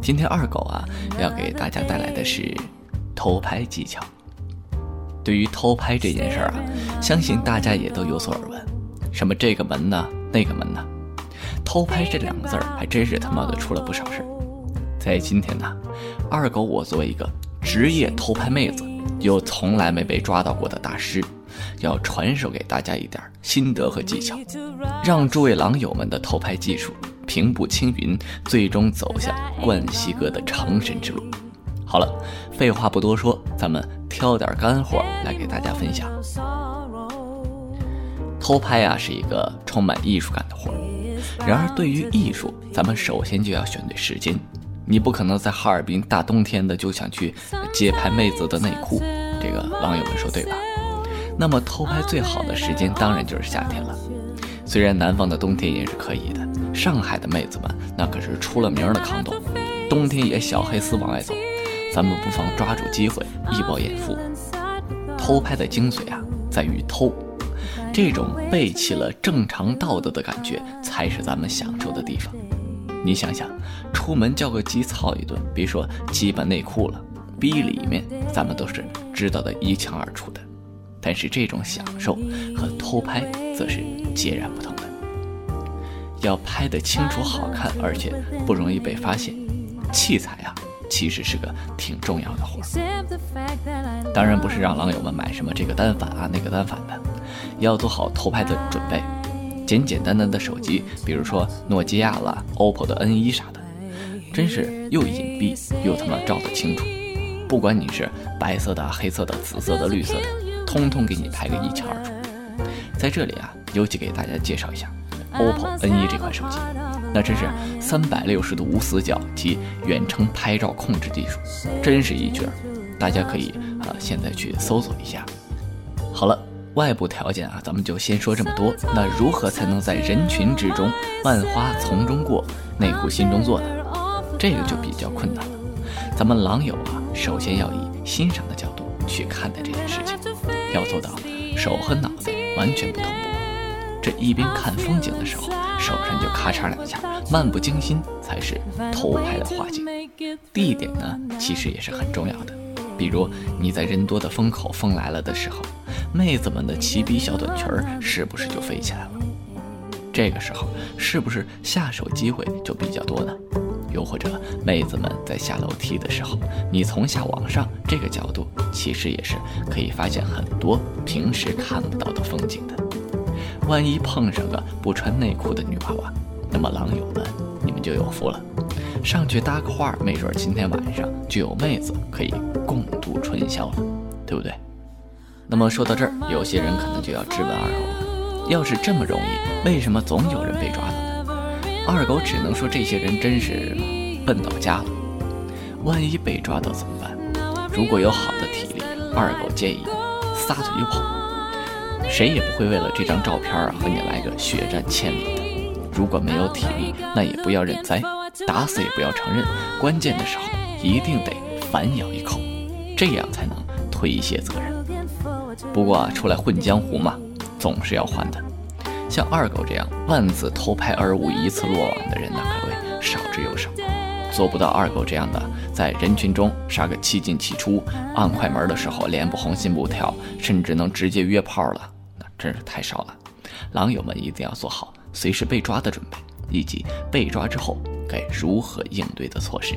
今天二狗啊要给大家带来的是偷拍技巧。对于偷拍这件事儿啊，相信大家也都有所耳闻，什么这个门呢，那个门呢，偷拍这两个字儿还真是他妈的出了不少事儿。在今天呢，二狗我作为一个职业偷拍妹子，又从来没被抓到过的大师，要传授给大家一点心得和技巧，让诸位狼友们的偷拍技术。平步青云，最终走向冠希哥的成神之路。好了，废话不多说，咱们挑点干货来给大家分享。偷拍啊，是一个充满艺术感的活儿。然而，对于艺术，咱们首先就要选对时间。你不可能在哈尔滨大冬天的就想去街拍妹子的内裤，这个网友们说对吧？那么，偷拍最好的时间当然就是夏天了。虽然南方的冬天也是可以的。上海的妹子们那可是出了名的抗冻，冬天也小黑丝往外走。咱们不妨抓住机会一饱眼福。偷拍的精髓啊，在于偷，这种背弃了正常道德的感觉，才是咱们享受的地方。你想想，出门叫个鸡操一顿，别说鸡巴内裤了，逼里面咱们都是知道的一清二楚的。但是这种享受和偷拍则是截然不同的。要拍得清楚好看，而且不容易被发现，器材啊，其实是个挺重要的活儿。当然不是让狼友们买什么这个单反啊那个单反的，要做好偷拍的准备。简简单单的手机，比如说诺基亚啦、OPPO 的 N1 啥的，真是又隐蔽又他妈照得清楚。不管你是白色的、黑色的、紫色的、绿色的，通通给你拍个一清二楚。在这里啊，尤其给大家介绍一下。OPPO N1 这款手机，那真是三百六十度无死角及远程拍照控制技术，真是一绝。大家可以啊，现在去搜索一下。好了，外部条件啊，咱们就先说这么多。那如何才能在人群之中，万花丛中过，内裤心中坐呢？这个就比较困难了。咱们狼友啊，首先要以欣赏的角度去看待这件事情，要做到手和脑袋完全不同步。这一边看风景的时候，手上就咔嚓两下，漫不经心才是偷拍的画境。地点呢，其实也是很重要的。比如你在人多的风口，风来了的时候，妹子们的齐鼻小短裙儿是不是就飞起来了？这个时候是不是下手机会就比较多呢？又或者妹子们在下楼梯的时候，你从下往上这个角度，其实也是可以发现很多平时看不到的风景的。万一碰上个不穿内裤的女娃娃，那么狼友们，你们就有福了，上去搭个话，没准今天晚上就有妹子可以共度春宵了，对不对？那么说到这儿，有些人可能就要质问二狗了：要是这么容易，为什么总有人被抓呢？二狗只能说，这些人真是笨到家了。万一被抓到怎么办？如果有好的体力，二狗建议撒腿就跑。谁也不会为了这张照片和你来个血战千里的。如果没有体力，那也不要认栽，打死也不要承认。关键的时候一定得反咬一口，这样才能推卸责任。不过啊，出来混江湖嘛，总是要还的。像二狗这样万次偷拍而无一次落网的人呢，可谓少之又少。做不到二狗这样的，在人群中杀个七进七出，按快门的时候脸不红心不跳，甚至能直接约炮了。那真是太少了，狼友们一定要做好随时被抓的准备，以及被抓之后该如何应对的措施。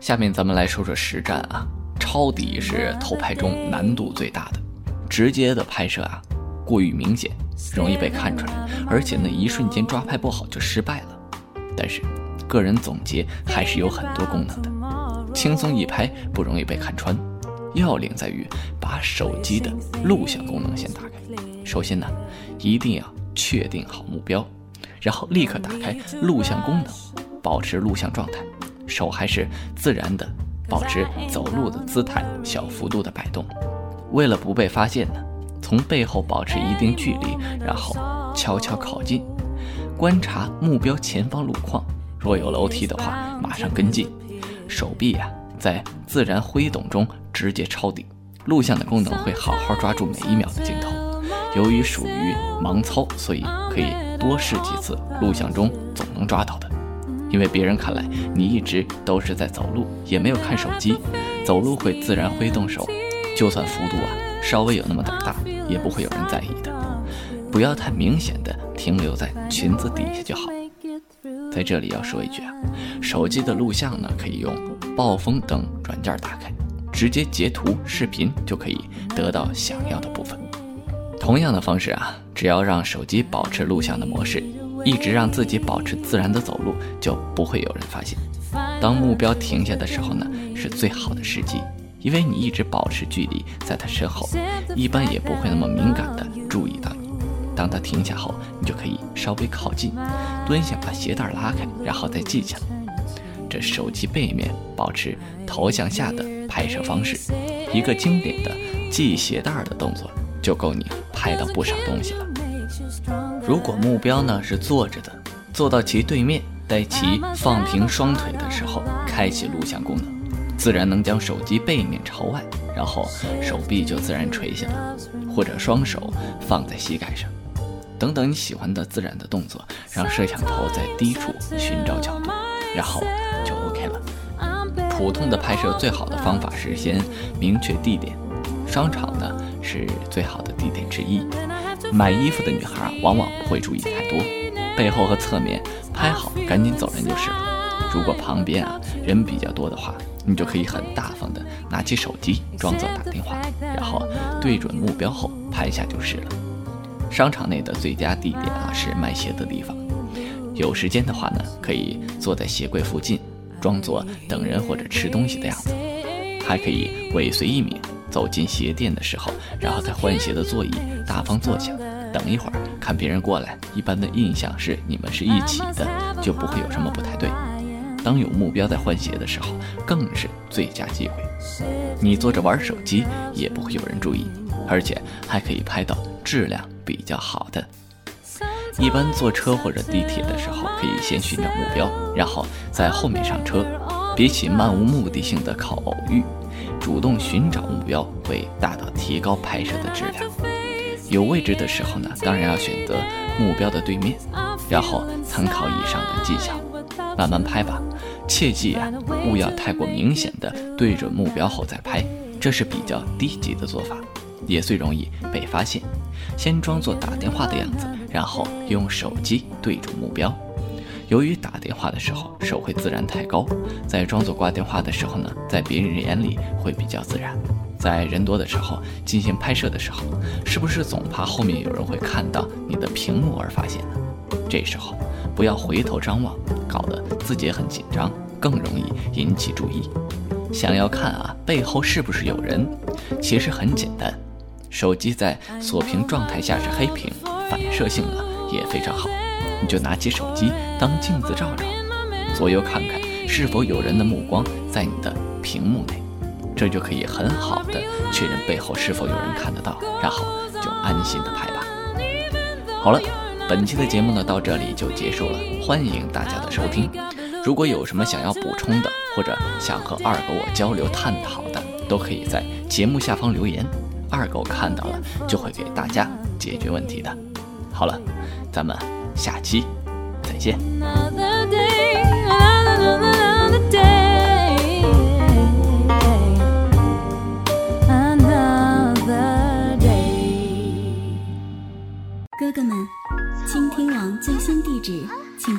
下面咱们来说说实战啊，抄底是偷拍中难度最大的，直接的拍摄啊过于明显，容易被看出来，而且那一瞬间抓拍不好就失败了。但是个人总结还是有很多功能的，轻松一拍不容易被看穿，要领在于把手机的录像功能先打开。首先呢，一定要确定好目标，然后立刻打开录像功能，保持录像状态，手还是自然的，保持走路的姿态，小幅度的摆动。为了不被发现呢，从背后保持一定距离，然后悄悄靠近，观察目标前方路况。若有楼梯的话，马上跟进。手臂呀，在自然挥动中直接抄底。录像的功能会好好抓住每一秒的镜头。由于属于盲操，所以可以多试几次，录像中总能抓到的。因为别人看来你一直都是在走路，也没有看手机。走路会自然挥动手，就算幅度啊稍微有那么点大，也不会有人在意的。不要太明显的停留在裙子底下就好。在这里要说一句啊，手机的录像呢可以用暴风等软件打开，直接截图视频就可以得到想要的部分。同样的方式啊，只要让手机保持录像的模式。一直让自己保持自然的走路，就不会有人发现。当目标停下的时候呢，是最好的时机，因为你一直保持距离，在他身后，一般也不会那么敏感的注意到你。当他停下后，你就可以稍微靠近，蹲下把鞋带拉开，然后再系起来。这手机背面保持头向下的拍摄方式，一个经典的系鞋带的动作，就够你拍到不少东西了。如果目标呢是坐着的，坐到其对面，待其放平双腿的时候，开启录像功能，自然能将手机背面朝外，然后手臂就自然垂下了，或者双手放在膝盖上，等等你喜欢的自然的动作，让摄像头在低处寻找角度，然后就 OK 了。普通的拍摄最好的方法是先明确地点，商场呢是最好的地点之一。买衣服的女孩往往不会注意太多，背后和侧面拍好，赶紧走人就是了。如果旁边啊人比较多的话，你就可以很大方的拿起手机，装作打电话，然后对准目标后拍下就是了。商场内的最佳地点啊是卖鞋的地方，有时间的话呢，可以坐在鞋柜附近，装作等人或者吃东西的样子，还可以尾随一名。走进鞋店的时候，然后在换鞋的座椅大方坐下，等一会儿看别人过来。一般的印象是你们是一起的，就不会有什么不太对。当有目标在换鞋的时候，更是最佳机会。你坐着玩手机也不会有人注意你，而且还可以拍到质量比较好的。一般坐车或者地铁的时候，可以先寻找目标，然后在后面上车。比起漫无目的性的靠偶遇。主动寻找目标会大大提高拍摄的质量。有位置的时候呢，当然要选择目标的对面，然后参考以上的技巧，慢慢拍吧。切记啊，勿要太过明显的对准目标后再拍，这是比较低级的做法，也最容易被发现。先装作打电话的样子，然后用手机对准目标。由于打电话的时候手会自然抬高，在装作挂电话的时候呢，在别人眼里会比较自然。在人多的时候进行拍摄的时候，是不是总怕后面有人会看到你的屏幕而发现呢？这时候不要回头张望，搞得自己很紧张，更容易引起注意。想要看啊背后是不是有人，其实很简单，手机在锁屏状态下是黑屏，反射性啊也非常好。你就拿起手机当镜子照照，左右看看是否有人的目光在你的屏幕内，这就可以很好的确认背后是否有人看得到，然后就安心的拍吧。好了，本期的节目呢到这里就结束了，欢迎大家的收听。如果有什么想要补充的，或者想和二狗我交流探讨的，都可以在节目下方留言，二狗看到了就会给大家解决问题的。好了，咱们。下期再见。